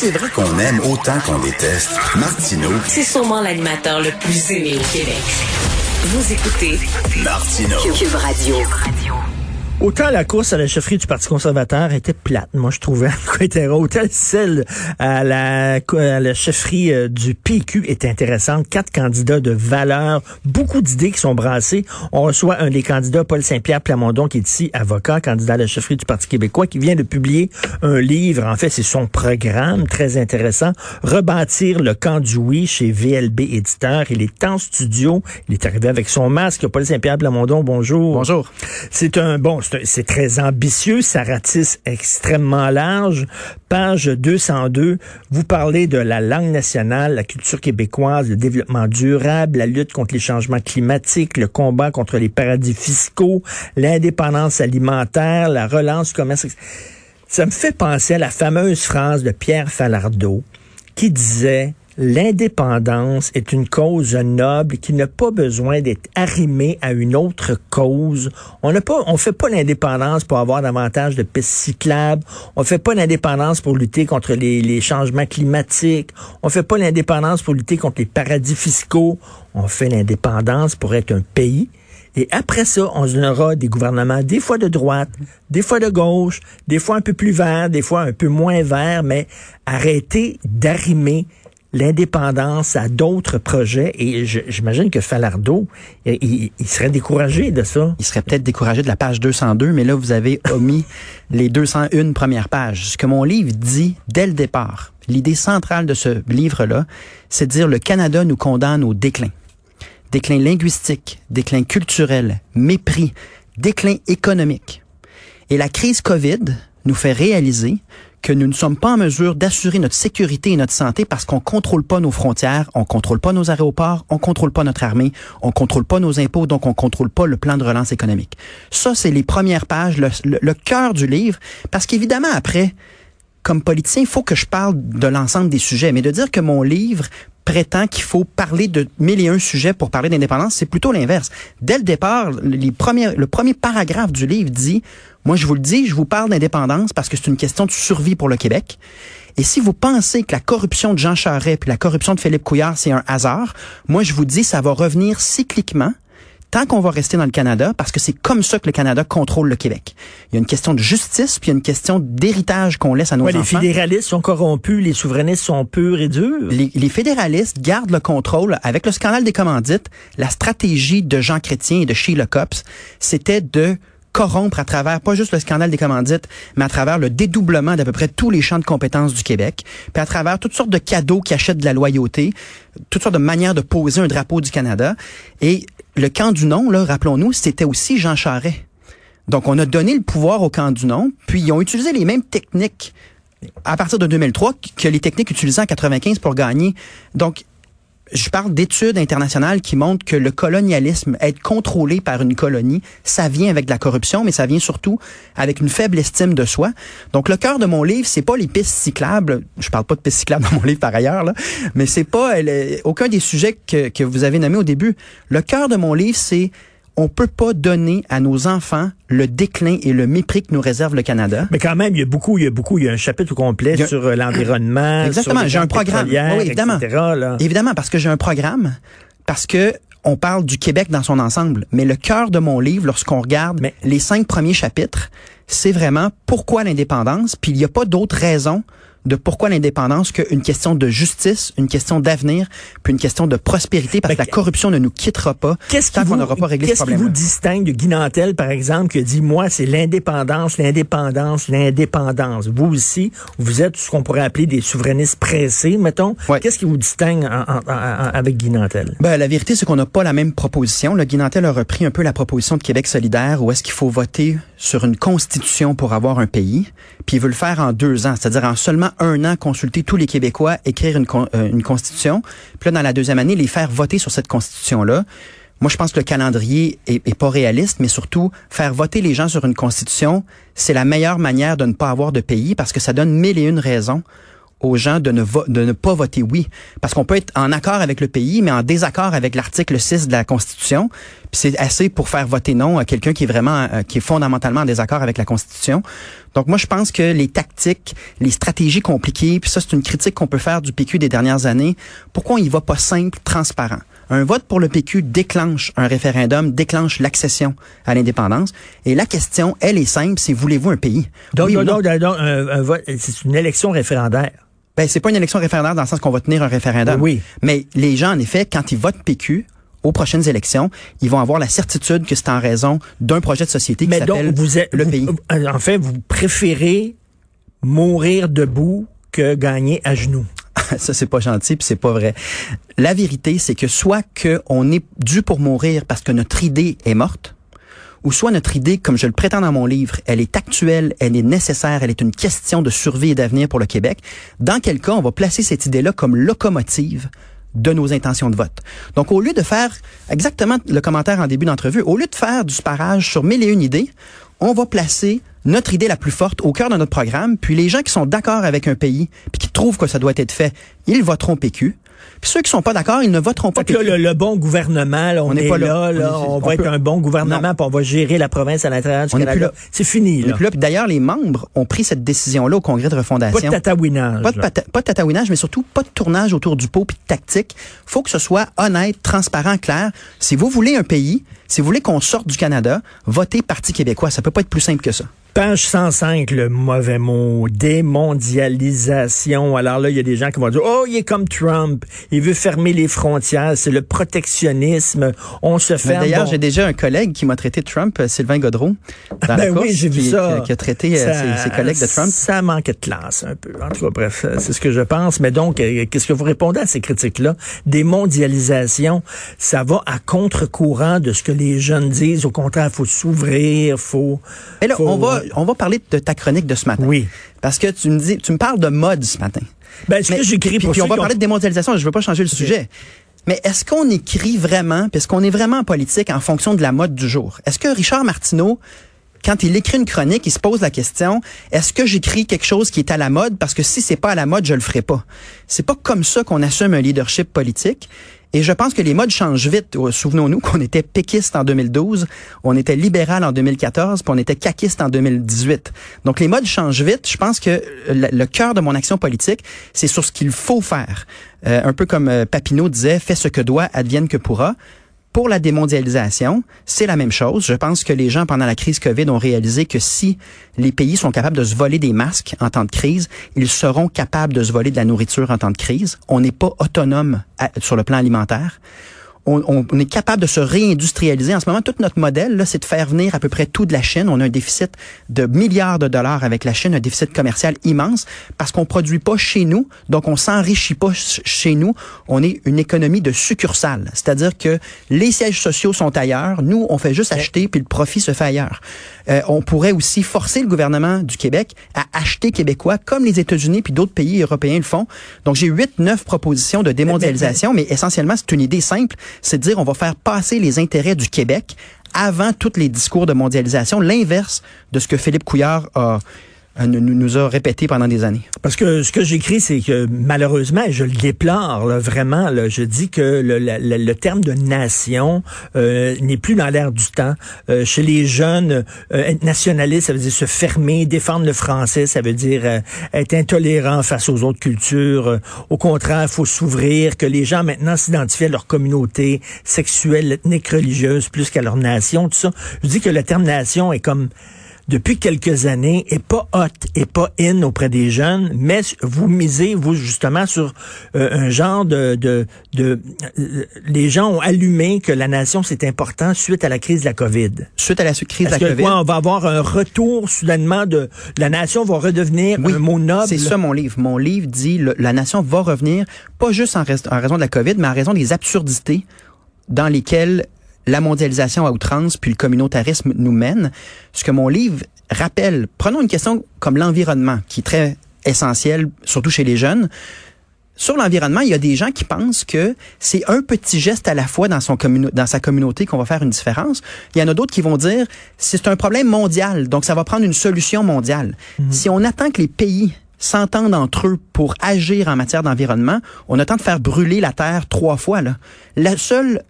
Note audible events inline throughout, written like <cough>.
C'est vrai qu'on aime autant qu'on déteste, Martineau, C'est sûrement l'animateur le plus aimé au Québec. Vous écoutez Martineau. Cube Radio. Autant la course à la chefferie du Parti conservateur était plate, moi je trouvais. <laughs> Autant celle à la, à la chefferie euh, du PQ est intéressante. Quatre candidats de valeur, beaucoup d'idées qui sont brassées. On reçoit un des candidats, Paul Saint-Pierre Plamondon, qui est ici avocat, candidat à la chefferie du Parti québécois, qui vient de publier un livre. En fait, c'est son programme très intéressant. Rebâtir le camp du oui chez VLB Éditeur. Il est en studio. Il est arrivé avec son masque. Paul Saint-Pierre Plamondon, bonjour. Bonjour. C'est un bon, c'est très ambitieux, ça ratisse extrêmement large. Page 202, vous parlez de la langue nationale, la culture québécoise, le développement durable, la lutte contre les changements climatiques, le combat contre les paradis fiscaux, l'indépendance alimentaire, la relance commerce. Ça me fait penser à la fameuse phrase de Pierre Falardeau qui disait L'indépendance est une cause noble qui n'a pas besoin d'être arrimée à une autre cause. On n'a pas, on fait pas l'indépendance pour avoir davantage de pistes cyclables. On fait pas l'indépendance pour lutter contre les, les changements climatiques. On fait pas l'indépendance pour lutter contre les paradis fiscaux. On fait l'indépendance pour être un pays et après ça, on aura des gouvernements des fois de droite, des fois de gauche, des fois un peu plus verts, des fois un peu moins verts, mais arrêter d'arrimer l'indépendance à d'autres projets. Et j'imagine que Falardeau, il, il- il serait découragé de ça. Il serait peut-être découragé de la page 202, mais là, vous avez <laughs> omis les 201 premières pages. Ce que mon livre dit dès le départ, l'idée centrale de ce livre-là, c'est de dire le Canada nous condamne au déclin. Déclin linguistique, déclin culturel, mépris, déclin économique. Et la crise COVID nous fait réaliser que nous ne sommes pas en mesure d'assurer notre sécurité et notre santé parce qu'on contrôle pas nos frontières, on contrôle pas nos aéroports, on contrôle pas notre armée, on contrôle pas nos impôts, donc on contrôle pas le plan de relance économique. Ça, c'est les premières pages, le, le- le cœur du livre, parce qu'évidemment, après, comme politicien, il faut que je parle de l'ensemble des sujets, mais de dire que mon livre prétend qu'il faut parler de mille et un sujets pour parler d'indépendance, c'est plutôt l'inverse. Dès le départ, les le premier paragraphe du livre dit, moi je vous le dis, je vous parle d'indépendance parce que c'est une question de survie pour le Québec. Et si vous pensez que la corruption de Jean Charest puis la corruption de Philippe Couillard, c'est un hasard, moi je vous dis, ça va revenir cycliquement tant qu'on va rester dans le Canada, parce que c'est comme ça que le Canada contrôle le Québec. Il y a une question de justice, puis il y a une question d'héritage qu'on laisse à nos Ouais, les fédéralistes sont corrompus, les souverainistes sont purs et durs. Les, les fédéralistes gardent le contrôle avec le scandale des commandites. La stratégie de Jean Chrétien et de Sheila Copps, c'était de corrompre à travers, pas juste le scandale des commandites, mais à travers le dédoublement d'à peu près tous les champs de compétences du Québec, puis à travers toutes sortes de cadeaux qui achètent de la loyauté, toutes sortes de manières de poser un drapeau du Canada. Et le camp du non, là, rappelons-nous, c'était aussi Jean Charest. Donc, on a donné le pouvoir au camp du non, puis ils ont utilisé les mêmes techniques à partir de 2003 que les techniques utilisées en 95 pour gagner. Donc, je parle d'études internationales qui montrent que le colonialisme, être contrôlé par une colonie, ça vient avec de la corruption, mais ça vient surtout avec une faible estime de soi. Donc, le cœur de mon livre, c'est pas les pistes cyclables. Je parle pas de pistes cyclables <laughs> dans mon livre par ailleurs, là, mais c'est pas aucun des sujets que, que vous avez nommés au début. Le cœur de mon livre, c'est on peut pas donner à nos enfants le déclin et le mépris que nous réserve le Canada. Mais quand même, il y a beaucoup, il y a beaucoup, il y a un chapitre complet a- sur euh, l'environnement. <coughs> Exactement, j'ai un programme. Oui, évidemment. etc.. Évidemment, parce que j'ai un programme, parce que on parle du Québec dans son ensemble. Mais le cœur de mon livre, lorsqu'on regarde Mais- les cinq premiers chapitres, c'est vraiment pourquoi l'indépendance, puis il n'y a pas d'autre raison de pourquoi l'indépendance qu'une question de justice, une question d'avenir, puis une question de prospérité, parce Ben, que la corruption ne nous quittera pas Qu'est-ce tant qu'on n'aura pas réglé ce qu'est-ce qui problème. vous distingue de Guy Nantel, par exemple, qui dit, moi, c'est l'indépendance, l'indépendance, l'indépendance. Vous aussi, vous êtes ce qu'on pourrait appeler des souverainistes pressés, mettons. Ouais. Qu'est-ce qui vous distingue en- en- en- avec Guy Nantel? Ben, la vérité, c'est qu'on n'a pas la même proposition. Le Guy Nantel a repris un peu la proposition de Québec solidaire où est-ce qu'il faut voter sur une constitution pour avoir un pays. Puis il veut le faire en deux ans, c'est-à-dire en seulement un an, consulter tous les Québécois, écrire une, euh, une constitution, puis là, dans la deuxième année, les faire voter sur cette constitution-là. Moi, je pense que le calendrier est, est pas réaliste, mais surtout, faire voter les gens sur une constitution, c'est la meilleure manière de ne pas avoir de pays parce que ça donne mille et une raisons aux gens de ne, de ne pas voter oui. Parce qu'on peut être en accord avec le pays, mais en désaccord avec l'article 6 de la Constitution. Puis c'est assez pour faire voter non à quelqu'un qui est vraiment, euh, qui est fondamentalement en désaccord avec la Constitution. Donc moi, je pense que les tactiques, les stratégies compliquées, puis ça, c'est une critique qu'on peut faire du PQ des dernières années. Pourquoi on y va pas simple, transparent? Un vote pour le PQ déclenche un référendum, déclenche l'accession à l'indépendance. Et la question, elle est simple, c'est voulez-vous un pays? Donc, Oui ou donc, non? donc, donc, un- un vote- c'est une élection référendaire. Ben, c'est pas une élection référendaire dans le sens qu'on va tenir un référendum. Oui. Mais les gens, en effet, quand ils votent PQ, aux prochaines élections, ils vont avoir la certitude que c'est en raison d'un projet de société qui s'appelle vous êtes, le vous- pays. En fait, vous préférez mourir debout que gagner à genoux. <laughs> ça c'est pas gentil puis c'est pas vrai. La vérité c'est que soit que on est dû pour mourir parce que notre idée est morte ou soit notre idée comme je le prétends dans mon livre, elle est actuelle, elle est nécessaire, elle est une question de survie et d'avenir pour le Québec. Dans quel cas on va placer cette idée-là comme locomotive de nos intentions de vote. Donc, au lieu de faire exactement le commentaire en début d'entrevue, au lieu de faire du sparage sur mille et une idées, on va placer notre idée la plus forte au cœur de notre programme, puis les gens qui sont d'accord avec un pays, puis qui trouvent que ça doit être fait, ils voteront PQ. Puis ceux qui sont pas d'accord, ils ne voteront pas là, le, le bon gouvernement, là, on, n'est est, pas là, On va être peut- un bon gouvernement, puis on va gérer la province à l'intérieur du On n'est plus Canada. là. C'est fini, On est là. plus là. Puis D'ailleurs, les membres ont pris cette décision-là au congrès de Pas refondation. de tatouinage. Pas de, pata- pas de tatouinage, mais surtout pas de tournage autour du pot puis de tactique. faut que ce soit honnête, transparent, clair. Si vous voulez un pays, si vous voulez qu'on sorte du Canada, votez Parti québécois. Ça peut pas être plus simple que ça. Page 105, le mauvais mot, démondialisation. Alors là, il y a des gens qui vont dire, oh, il est comme Trump, il veut fermer les frontières, c'est le protectionnisme, on se ferme. D'ailleurs, Bon, j'ai déjà un collègue qui m'a traité de Trump, euh, Sylvain Godreau, dans la ben course, oui, j'ai vu qui, ça. qui- a traité euh, Ça- ses, ses collègues de Trump. Ça manquait de classe un peu. En tout cas, bref, euh, c'est ce que je pense. Mais donc, qu'est-ce que vous répondez à ces critiques-là? Démondialisation, ça va à contre-courant de ce que les jeunes disent. Au contraire, faut s'ouvrir, faut... Et là, faut- on va, on va parler de ta chronique de ce matin. Oui. Parce que tu me dis, tu me parles de mode ce matin. Ben, ce Mais- que j'écris pour puis on va parler de démondialisation, je veux pas changer le sujet. Mais est-ce qu'on écrit vraiment, est-ce qu'on est vraiment en politique en fonction de la mode du jour? Est-ce que Richard Martineau, quand il écrit une chronique, il se pose la question, est-ce que j'écris quelque chose qui est à la mode? Parce que si c'est pas à la mode, je le ferai pas. C'est pas comme ça qu'on assume un leadership politique. Et je pense que les modes changent vite. Euh, Souvenons-nous qu'on était péquiste en 2012, on était libéral en 2014, puis on était caquiste en 2018. Donc les modes changent vite. Je pense que le, cœur de mon action politique, c'est sur ce qu'il faut faire. Euh, un peu comme euh, Papineau disait, fais ce que doit, advienne que pourra. Pour la démondialisation, c'est la même chose. Je pense que les gens, pendant la crise COVID, ont réalisé que si les pays sont capables de se voler des masques en temps de crise, ils seront capables de se voler de la nourriture en temps de crise. On n'est pas autonome à- sur le plan alimentaire. On, est capable de se réindustrialiser. En ce moment, tout notre modèle, là, c'est de faire venir à peu près tout de la Chine. On a un déficit de milliards de dollars avec la Chine, un déficit commercial immense parce qu'on produit pas chez nous, donc on s'enrichit pas ch- chez nous. On est une économie de succursale, c'est-à-dire que les sièges sociaux sont ailleurs. Nous, on fait juste acheter puis le profit se fait ailleurs. Euh, on pourrait aussi forcer le gouvernement du Québec à acheter québécois comme les États-Unis puis d'autres pays européens le font. Donc j'ai huit, neuf propositions de démondialisation, mais essentiellement c'est une idée simple, c'est dire on va faire passer les intérêts du Québec avant tous les discours de mondialisation, l'inverse de ce que Philippe Couillard a- nous, nous a répété pendant des années. Parce que ce que j'écris, c'est que malheureusement, je le déplore là, vraiment, là, je dis que le, le- le- le terme de nation euh, n'est plus dans l'air du temps. Euh, chez les jeunes, euh, être nationaliste, ça veut dire se fermer, défendre le français, ça veut dire euh, être intolérant face aux autres cultures. Euh, au contraire, il faut s'ouvrir, que les gens maintenant s'identifient à leur communauté sexuelle, ethnique, religieuse, plus qu'à leur nation, tout ça. Je dis que le terme nation est comme depuis quelques années est pas hot et pas in auprès des jeunes, mais vous misez vous justement sur euh, un genre de de, de euh, les gens ont allumé que la nation c'est important suite à la crise de la Covid. Suite à la crise de la que COVID, quoi, on va avoir un retour soudainement de la nation va redevenir Oui, un mot noble. C'est ça mon livre. Mon livre dit le- la nation va revenir, pas juste en raison de la COVID, mais en raison des absurdités dans lesquelles la mondialisation à outrance puis le communautarisme nous mène. Ce que mon livre rappelle, prenons une question comme l'environnement, qui est très essentiel, surtout chez les jeunes. Sur l'environnement, il y a des gens qui pensent que c'est un petit geste à la fois dans, son dans sa communauté qu'on va faire une différence. Il y en a d'autres qui vont dire c'est un problème mondial, donc ça va prendre une solution mondiale. Si on attend que les pays s'entendent entre eux pour agir en matière d'environnement, on attend de faire brûler la terre trois fois. Là. La seule,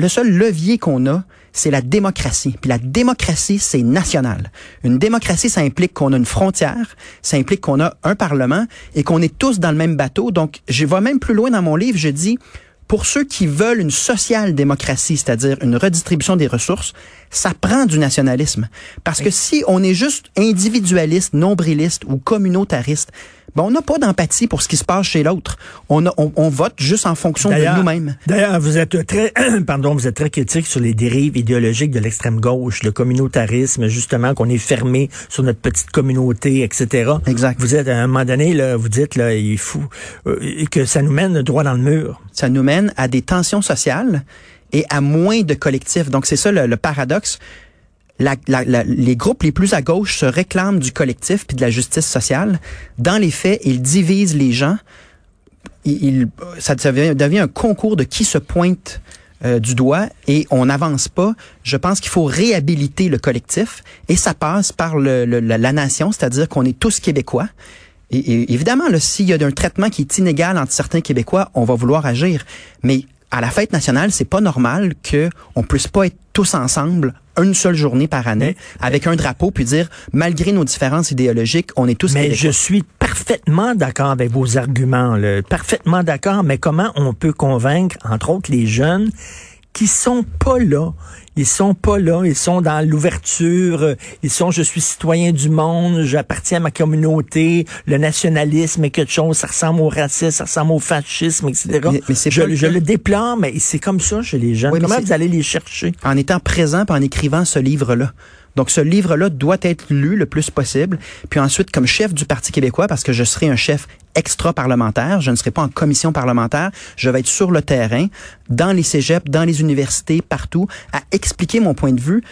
le seul levier qu'on a, c'est la démocratie. Puis la démocratie, c'est national. Une démocratie, ça implique qu'on a une frontière, ça implique qu'on a un parlement et qu'on est tous dans le même bateau. Donc, je vais même plus loin dans mon livre, je dis, pour ceux qui veulent une social-démocratie, c'est-à-dire une redistribution des ressources, ça prend du nationalisme. Parce que si on est juste individualiste, nombriliste ou communautariste, ben on n'a pas d'empathie pour ce qui se passe chez l'autre. On, on, on, vote juste en fonction de nous-mêmes. D'ailleurs, vous êtes très, <clears throat> pardon, vous êtes très critique sur les dérives idéologiques de l'extrême gauche, le communautarisme, justement, qu'on est fermé sur notre petite communauté, etc. Exact. Vous êtes à un moment donné, là, vous dites là, il faut euh, que ça nous mène droit dans le mur. Ça nous mène à des tensions sociales et à moins de collectifs. Donc c'est ça le, le paradoxe les groupes les plus à gauche se réclament du collectif puis de la justice sociale. Dans les faits, ils divisent les gens. Il, ça devient, un concours de qui se pointe euh, du doigt et on n'avance pas. Je pense qu'il faut réhabiliter le collectif et ça passe par la nation, c'est-à-dire qu'on est tous québécois. Et, et évidemment, s'il y a un traitement qui est inégal entre certains Québécois, on va vouloir agir. Mais à la fête nationale, c'est pas normal que on puisse pas être tous ensemble une seule journée par année mais, avec un drapeau puis dire malgré nos différences idéologiques, on est tous Mais je suis parfaitement d'accord avec vos arguments, là, parfaitement d'accord, mais comment on peut convaincre entre autres les jeunes qui sont pas là. Ils sont pas là, ils sont dans l'ouverture, ils sont je suis citoyen du monde, j'appartiens à ma communauté, le nationalisme est quelque chose, ça ressemble au racisme, ça ressemble au fascisme, etc. Mais, mais je, le, je le déplore, mais c'est comme ça chez les jeunes. Oui, Comment vous allez les chercher? En étant présent en écrivant ce livre-là. Donc, ce livre-là doit être lu le plus possible. Puis ensuite, comme chef du Parti québécois, parce que je serai un chef extra-parlementaire, je ne serai pas en commission parlementaire, je vais être sur le terrain, dans les cégeps, dans les universités, partout, à expliquer mon point de vue.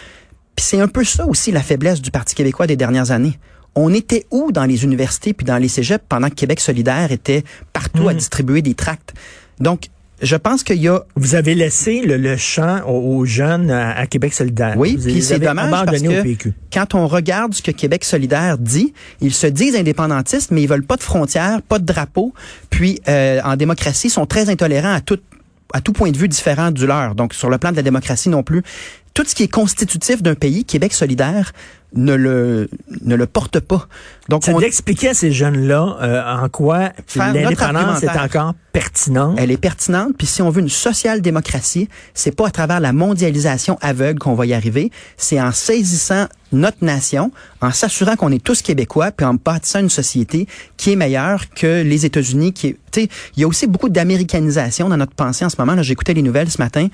Puis c'est un peu ça aussi la faiblesse du Parti québécois des dernières années. On était où dans les universités puis dans les cégeps pendant que Québec solidaire était partout mmh. à distribuer des tracts? Donc, je pense qu'il y a... Vous avez laissé le, le champ aux, aux jeunes à, à, Québec solidaire. Oui, puis c'est dommage parce que PQ. quand on regarde ce que Québec solidaire dit, ils se disent indépendantistes, mais ils veulent pas de frontières, pas de drapeau. Puis, euh, en démocratie, ils sont très intolérants à tout à tout point de vue différent du leur. Donc, sur le plan de la démocratie non plus. Tout ce qui est constitutif d'un pays, Québec solidaire, ne le ne le porte pas. Donc c'est on... d'expliquer à ces jeunes-là euh, en quoi l'indépendance est encore pertinente. Elle est pertinente. Puis si on veut une social-démocratie, c'est pas à travers la mondialisation aveugle qu'on va y arriver. C'est en saisissant notre nation, en s'assurant qu'on est tous québécois, puis en bâtissant une société qui est meilleure que les États-Unis. Qui, tu sais, il y a aussi beaucoup d'américanisation dans notre pensée en ce moment. Là, j'écoutais les nouvelles ce matin.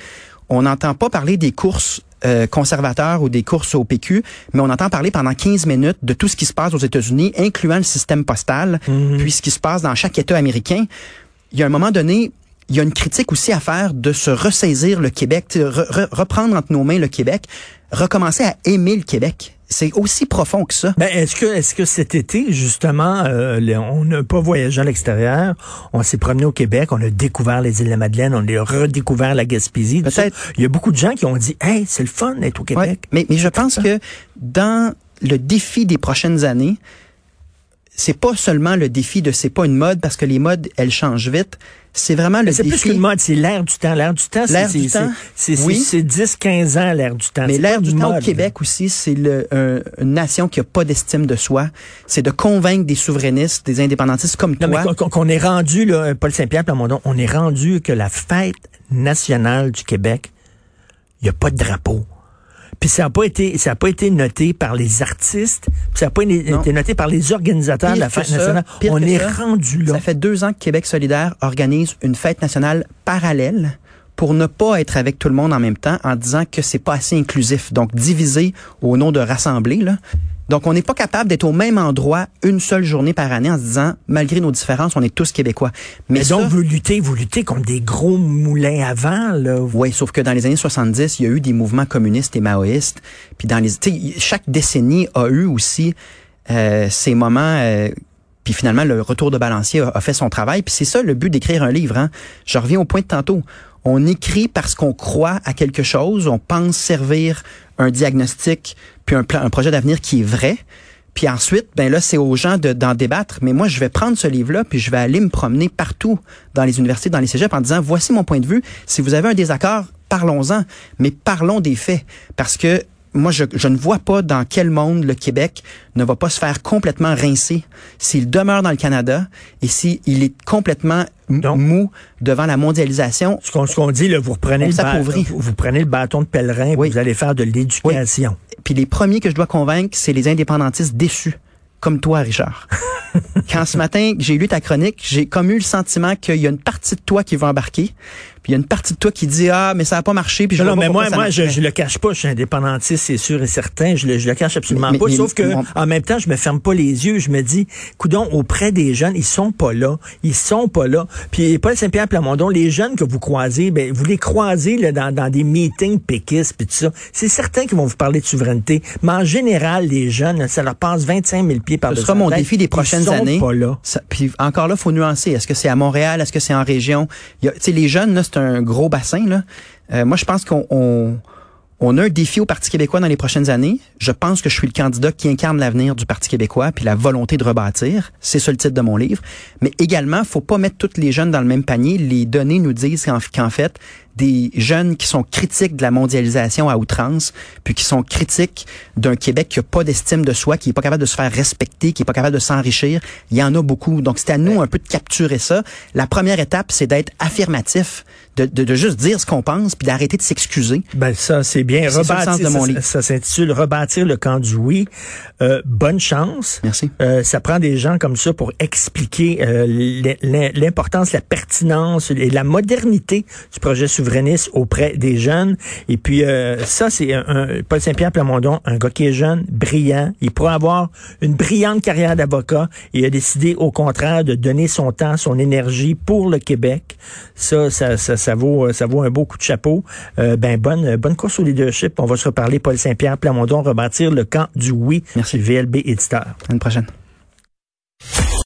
On n'entend pas parler des courses euh, conservateurs ou des courses au PQ, mais on entend parler pendant 15 minutes de tout ce qui se passe aux États-Unis, incluant le système postal, -hmm. puis ce qui se passe dans chaque État américain. Il y a un moment donné, il y a une critique aussi à faire de se ressaisir le Québec, re re reprendre entre nos mains le Québec, recommencer à aimer le Québec. C'est aussi profond que ça. Ben, est-ce que, est-ce que cet été, justement, euh, on n'a pas voyagé à l'extérieur, on s'est promené au Québec, on a découvert les îles de la Madeleine, on a redécouvert la Gaspésie. Peut-être. Il y a beaucoup de gens qui ont dit, hey, c'est le fun d'être au Québec. Ouais, mais, mais je pense que dans le défi des prochaines années, c'est pas seulement le défi de c'est pas une mode parce que les modes elles changent vite. C'est vraiment le défi. C'est plus qu'une mode, c'est l'air du temps. L'air du temps, temps. C'est oui. 10-15 ans l'air du temps. Mais l'air du temps mode. au Québec aussi, c'est un, une nation qui a pas d'estime de soi. C'est de convaincre des souverainistes, des indépendantistes comme non, toi. Qu'on qu est rendu, là, Paul Saint-Pierre Plamondon, on est rendu que la fête nationale du Québec, il n'y a pas de drapeau. Puis ça n'a pas été ça a pas été noté par les artistes, puis ça n'a pas été noté par les organisateurs pire de la fête ça, nationale. On est ça, rendu là. Ça fait deux ans que Québec solidaire organise une fête nationale parallèle pour ne pas être avec tout le monde en même temps en disant que c'est pas assez inclusif. Donc diviser au nom de rassembler là. Donc, on n'est pas capable d'être au même endroit une seule journée par année en se disant, malgré nos différences, on est tous québécois. Mais, ça- donc, vous luttez, vous luttez contre des gros moulins à vent, là? Oui, sauf que dans les années 70, il y a eu des mouvements communistes et maoïstes. Puis dans les, tu sais, chaque décennie a eu aussi euh, ces moments. euh, puis finalement, le retour de balancier a, fait son travail. Puis c'est ça le but d'écrire un livre. Hein. Je reviens au point de tantôt. On écrit parce qu'on croit à quelque chose. On pense servir un diagnostic puis un, plan, un projet d'avenir qui est vrai. Puis ensuite, ben là, c'est aux gens de- d'en débattre. Mais moi, je vais prendre ce livre-là, puis je vais aller me promener partout dans les universités, dans les cégeps, en disant, voici mon point de vue. Si vous avez un désaccord, parlons-en. Mais parlons des faits. Parce que moi, je, je ne vois pas dans quel monde le Québec ne va pas se faire complètement rincer s'il demeure dans le Canada et s'il est complètement Donc- mou devant la mondialisation. Ce qu'on dit, là, vous reprenez le, vous, vous prenez le bâton de pèlerin, Oui. vous allez faire de l'éducation. Puis les premiers que je dois convaincre, c'est les indépendantistes déçus, comme toi, Richard. <laughs> Quand ce matin, j'ai lu ta chronique, j'ai comme eu le sentiment qu'il y a une partie de toi qui va embarquer, puis il y a une partie de toi qui dit ah mais ça a pas marché, puis je Non, mais moi, moi, je, je le cache pas. Je suis indépendantiste, c'est sûr et certain. Je le, je le cache absolument Mais- pas. mais- Sauf que, en même temps, je me ferme pas les yeux. Je me dis, coudon, auprès des jeunes, ils sont pas là. Ils sont pas là. Puis Paul Saint-Pierre Plamondon, les jeunes que vous croisez, ben, vous les croisez là, dans, dans des meetings péquistes puis tout ça. C'est certain qu'ils vont vous parler de souveraineté. Mais en général, les jeunes, ça leur passe 25 000 pieds par Ce sera mon tête. défi des Ils prochaines sont années. pas là. Ça- puis encore là, faut nuancer. Est-ce que c'est à Montréal? Est-ce que c'est en région? Tu sais, les jeunes, là, c'est un gros bassin. Là. Euh, moi, je pense qu'on on, on a un défi au Parti québécois dans les prochaines années. Je pense que je suis le candidat qui incarne l'avenir du Parti québécois puis la volonté de rebâtir. C'est ça le titre de mon livre. Mais également, faut pas mettre tous les jeunes dans le même panier. Les données nous disent qu'en fait, des jeunes qui sont critiques de la mondialisation à outrance, puis qui sont critiques d'un Québec qui a pas d'estime de soi, qui est pas capable de se faire respecter, qui est pas capable de s'enrichir, il y en a beaucoup. Donc c'est à nous un peu de capturer ça. La première étape, c'est d'être affirmatif, de, de, de juste dire ce qu'on pense, puis d'arrêter de s'excuser. Ben ça, c'est bien. Ça Rebâtir, ça, livre. ça s'intitule Rebâtir le camp du oui. Euh, bonne chance. Merci. Euh, ça prend des gens comme ça pour expliquer euh, l'im- l'im- l'importance, la pertinence et la modernité du projet souverainiste auprès des jeunes. Et puis euh, ça, c'est un, un- Paul Saint-Pierre Plamondon, un gars qui est jeune, brillant. Il pourrait avoir une brillante carrière d'avocat et il a décidé au contraire de donner son temps, son énergie pour le Québec. Ça, ça, ça, ça vaut, ça vaut un beau coup de chapeau. Euh, ben bonne, bonne course au leadership. On va se reparler, Paul Saint-Pierre Plamondon, rebâtir le camp du oui. Merci. VLB éditeur. À une prochaine.